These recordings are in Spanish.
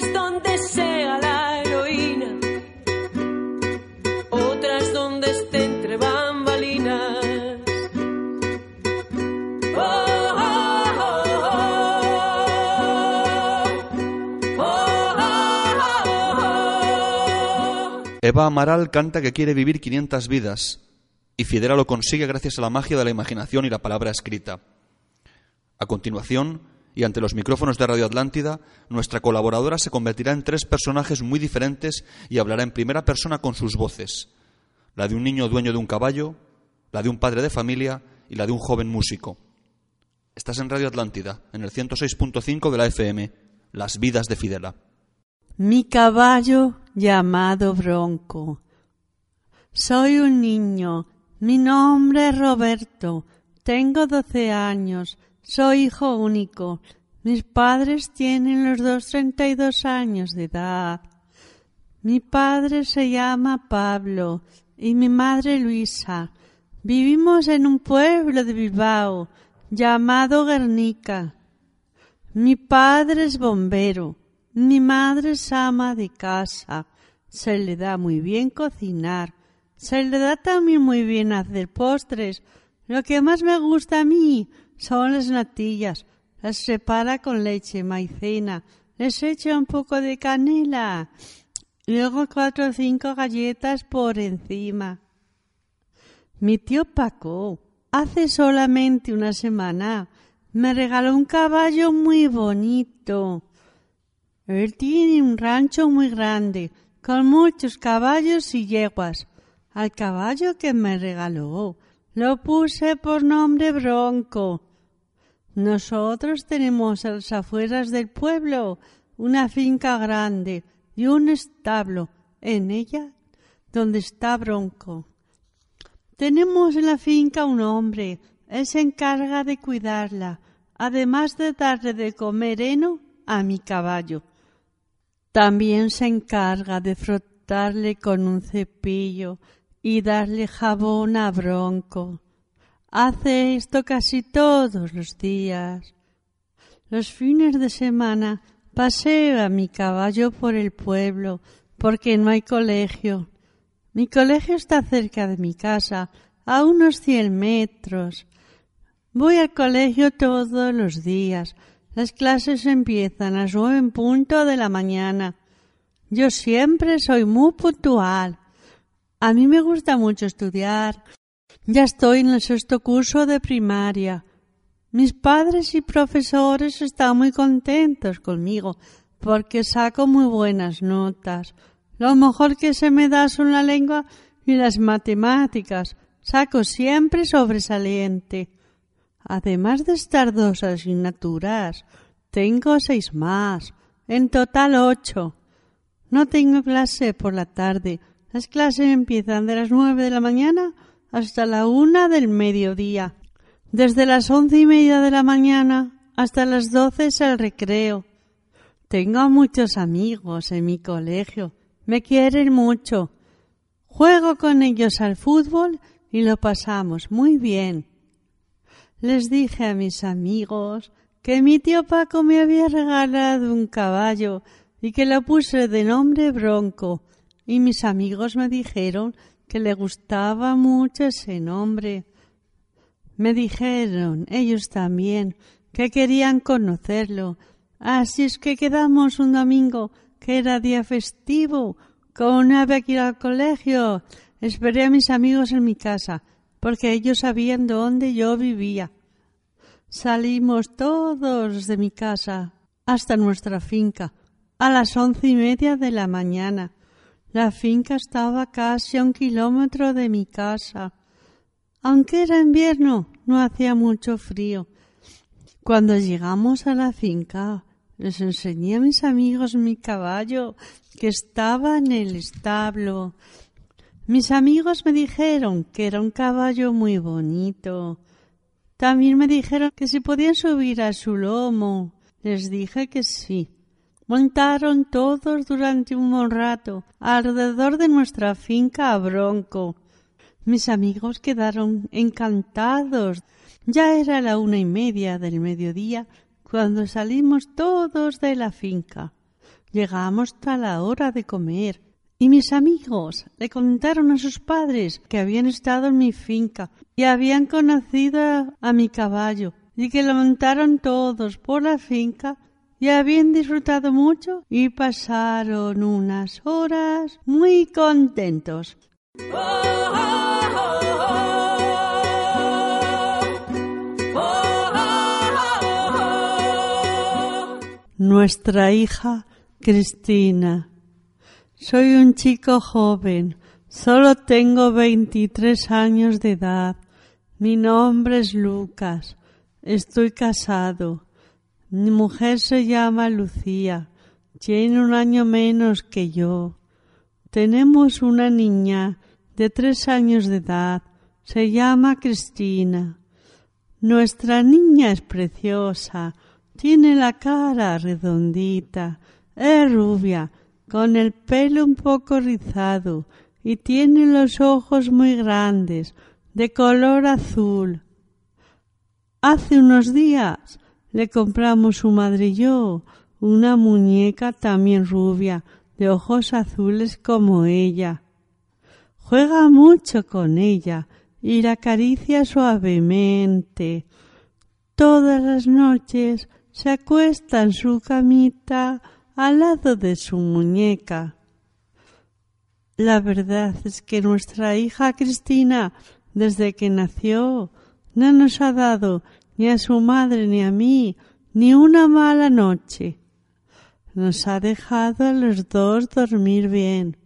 Donde sea la heroína. Otras donde esté entre bambalinas. Oh, oh, oh. Eva Amaral canta que quiere vivir 500 vidas y Fidela lo consigue gracias a la magia de la imaginación y la palabra escrita. A continuación, y ante los micrófonos de Radio Atlántida, nuestra colaboradora se convertirá en tres personajes muy diferentes y hablará en primera persona con sus voces, la de un niño dueño de un caballo, la de un padre de familia y la de un joven músico. Estás en Radio Atlántida, en el 106.5 de la FM, Las vidas de Fidela. Mi caballo llamado Bronco. Soy un niño. Mi nombre es Roberto. Tengo doce años. Soy hijo único. Mis padres tienen los dos treinta y dos años de edad. Mi padre se llama Pablo y mi madre Luisa. Vivimos en un pueblo de Bilbao llamado Guernica. Mi padre es bombero, mi madre es ama de casa. Se le da muy bien cocinar, se le da también muy bien hacer postres. Lo que más me gusta a mí son las natillas. Las prepara con leche, maicena, les echa un poco de canela, luego cuatro o cinco galletas por encima. Mi tío Paco, hace solamente una semana, me regaló un caballo muy bonito. Él tiene un rancho muy grande, con muchos caballos y yeguas. Al caballo que me regaló lo puse por nombre Bronco. Nosotros tenemos a las afueras del pueblo una finca grande y un establo en ella donde está Bronco. Tenemos en la finca un hombre, él se encarga de cuidarla, además de darle de comer heno a mi caballo. También se encarga de frotarle con un cepillo y darle jabón a Bronco. Hace esto casi todos los días. Los fines de semana paseo a mi caballo por el pueblo porque no hay colegio. Mi colegio está cerca de mi casa, a unos cien metros. Voy al colegio todos los días. Las clases empiezan a las nueve punto de la mañana. Yo siempre soy muy puntual. A mí me gusta mucho estudiar. Ya estoy en el sexto curso de primaria. Mis padres y profesores están muy contentos conmigo porque saco muy buenas notas. Lo mejor que se me da son la lengua y las matemáticas. Saco siempre sobresaliente. Además de estas dos asignaturas, tengo seis más. En total ocho. No tengo clase por la tarde. Las clases empiezan de las nueve de la mañana hasta la una del mediodía. Desde las once y media de la mañana hasta las doce es el recreo. Tengo muchos amigos en mi colegio. Me quieren mucho. Juego con ellos al fútbol y lo pasamos muy bien. Les dije a mis amigos que mi tío Paco me había regalado un caballo y que lo puse de nombre Bronco, y mis amigos me dijeron que le gustaba mucho ese nombre. Me dijeron ellos también que querían conocerlo, así es que quedamos un domingo que era día festivo, como no había que al colegio. Esperé a mis amigos en mi casa, porque ellos sabían dónde yo vivía. Salimos todos de mi casa hasta nuestra finca a las once y media de la mañana. La finca estaba casi a un kilómetro de mi casa. Aunque era invierno, no hacía mucho frío. Cuando llegamos a la finca, les enseñé a mis amigos mi caballo que estaba en el establo. Mis amigos me dijeron que era un caballo muy bonito. También me dijeron que si podían subir a su lomo. Les dije que sí. Montaron todos durante un buen rato alrededor de nuestra finca a Bronco. Mis amigos quedaron encantados. Ya era la una y media del mediodía cuando salimos todos de la finca. Llegamos a la hora de comer y mis amigos le contaron a sus padres que habían estado en mi finca y habían conocido a mi caballo y que lo montaron todos por la finca y habían disfrutado mucho y pasaron unas horas muy contentos. Nuestra hija Cristina. Soy un chico joven, solo tengo 23 años de edad. Mi nombre es Lucas. Estoy casado. Mi mujer se llama Lucía. Tiene un año menos que yo. Tenemos una niña de tres años de edad. Se llama Cristina. Nuestra niña es preciosa. Tiene la cara redondita. Es rubia, con el pelo un poco rizado y tiene los ojos muy grandes, de color azul. Hace unos días le compramos su madre y yo una muñeca también rubia, de ojos azules como ella. Juega mucho con ella y la acaricia suavemente. Todas las noches se acuesta en su camita al lado de su muñeca. La verdad es que nuestra hija Cristina, desde que nació, no nos ha dado ni a su madre ni a mí ni una mala noche. Nos ha dejado a los dos dormir bien.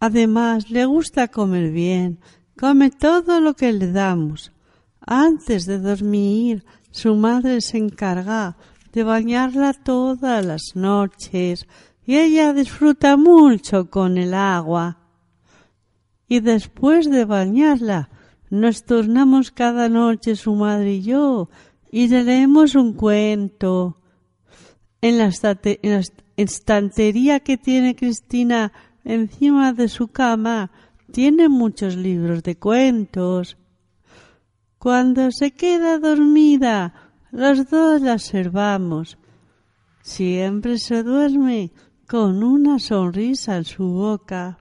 Además, le gusta comer bien, come todo lo que le damos. Antes de dormir, su madre se encarga de bañarla todas las noches y ella disfruta mucho con el agua. Y después de bañarla, nos tornamos cada noche su madre y yo y le leemos un cuento. En la, en la estantería que tiene Cristina encima de su cama tiene muchos libros de cuentos. Cuando se queda dormida, los dos la observamos. Siempre se duerme con una sonrisa en su boca.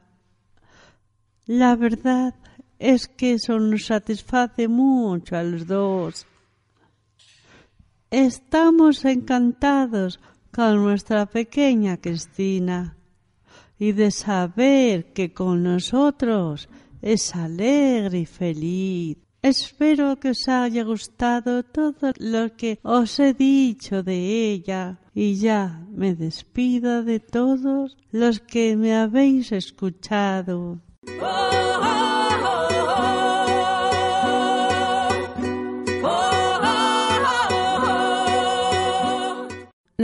La verdad es que eso nos satisface mucho a los dos. Estamos encantados con nuestra pequeña Cristina y de saber que con nosotros es alegre y feliz. Espero que os haya gustado todo lo que os he dicho de ella y ya me despido de todos los que me habéis escuchado.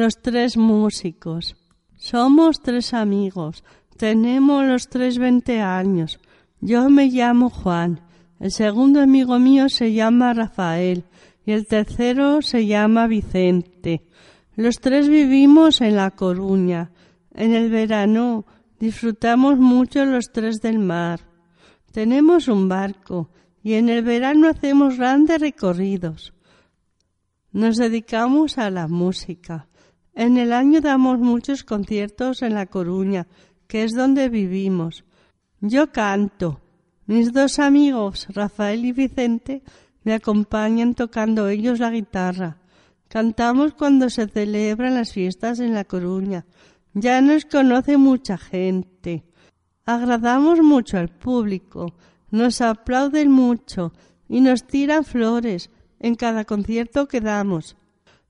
Los tres músicos. Somos tres amigos. Tenemos los tres veinte años. Yo me llamo Juan el segundo amigo mío se llama Rafael y el tercero se llama Vicente. Los tres vivimos en La Coruña. En el verano disfrutamos mucho los tres del mar. Tenemos un barco y en el verano hacemos grandes recorridos. Nos dedicamos a la música. En el año damos muchos conciertos en La Coruña, que es donde vivimos. Yo canto, mis dos amigos, Rafael y Vicente, me acompañan tocando ellos la guitarra. Cantamos cuando se celebran las fiestas en La Coruña. Ya nos conoce mucha gente. Agradamos mucho al público, nos aplauden mucho y nos tiran flores en cada concierto que damos.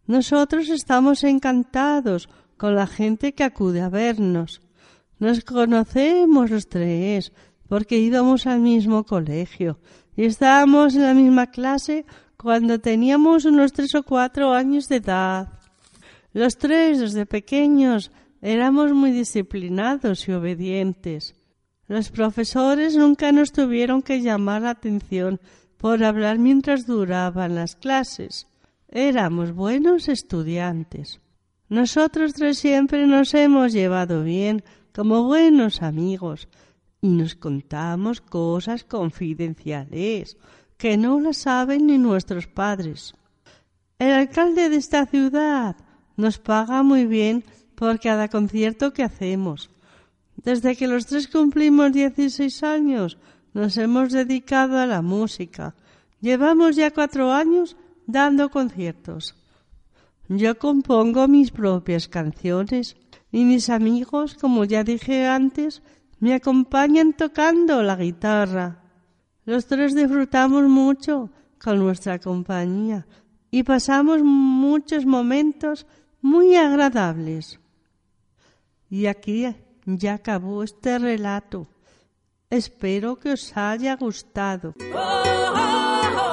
Nosotros estamos encantados con la gente que acude a vernos. Nos conocemos los tres porque íbamos al mismo colegio y estábamos en la misma clase cuando teníamos unos tres o cuatro años de edad. Los tres, desde pequeños, éramos muy disciplinados y obedientes. Los profesores nunca nos tuvieron que llamar la atención por hablar mientras duraban las clases. Éramos buenos estudiantes. Nosotros tres siempre nos hemos llevado bien, como buenos amigos, y nos contamos cosas confidenciales que no las saben ni nuestros padres. El alcalde de esta ciudad nos paga muy bien por cada concierto que hacemos. Desde que los tres cumplimos dieciséis años, nos hemos dedicado a la música. Llevamos ya cuatro años dando conciertos. Yo compongo mis propias canciones y mis amigos, como ya dije antes, me acompañan tocando la guitarra. Los tres disfrutamos mucho con nuestra compañía y pasamos muchos momentos muy agradables. Y aquí ya acabó este relato. Espero que os haya gustado. ¿No te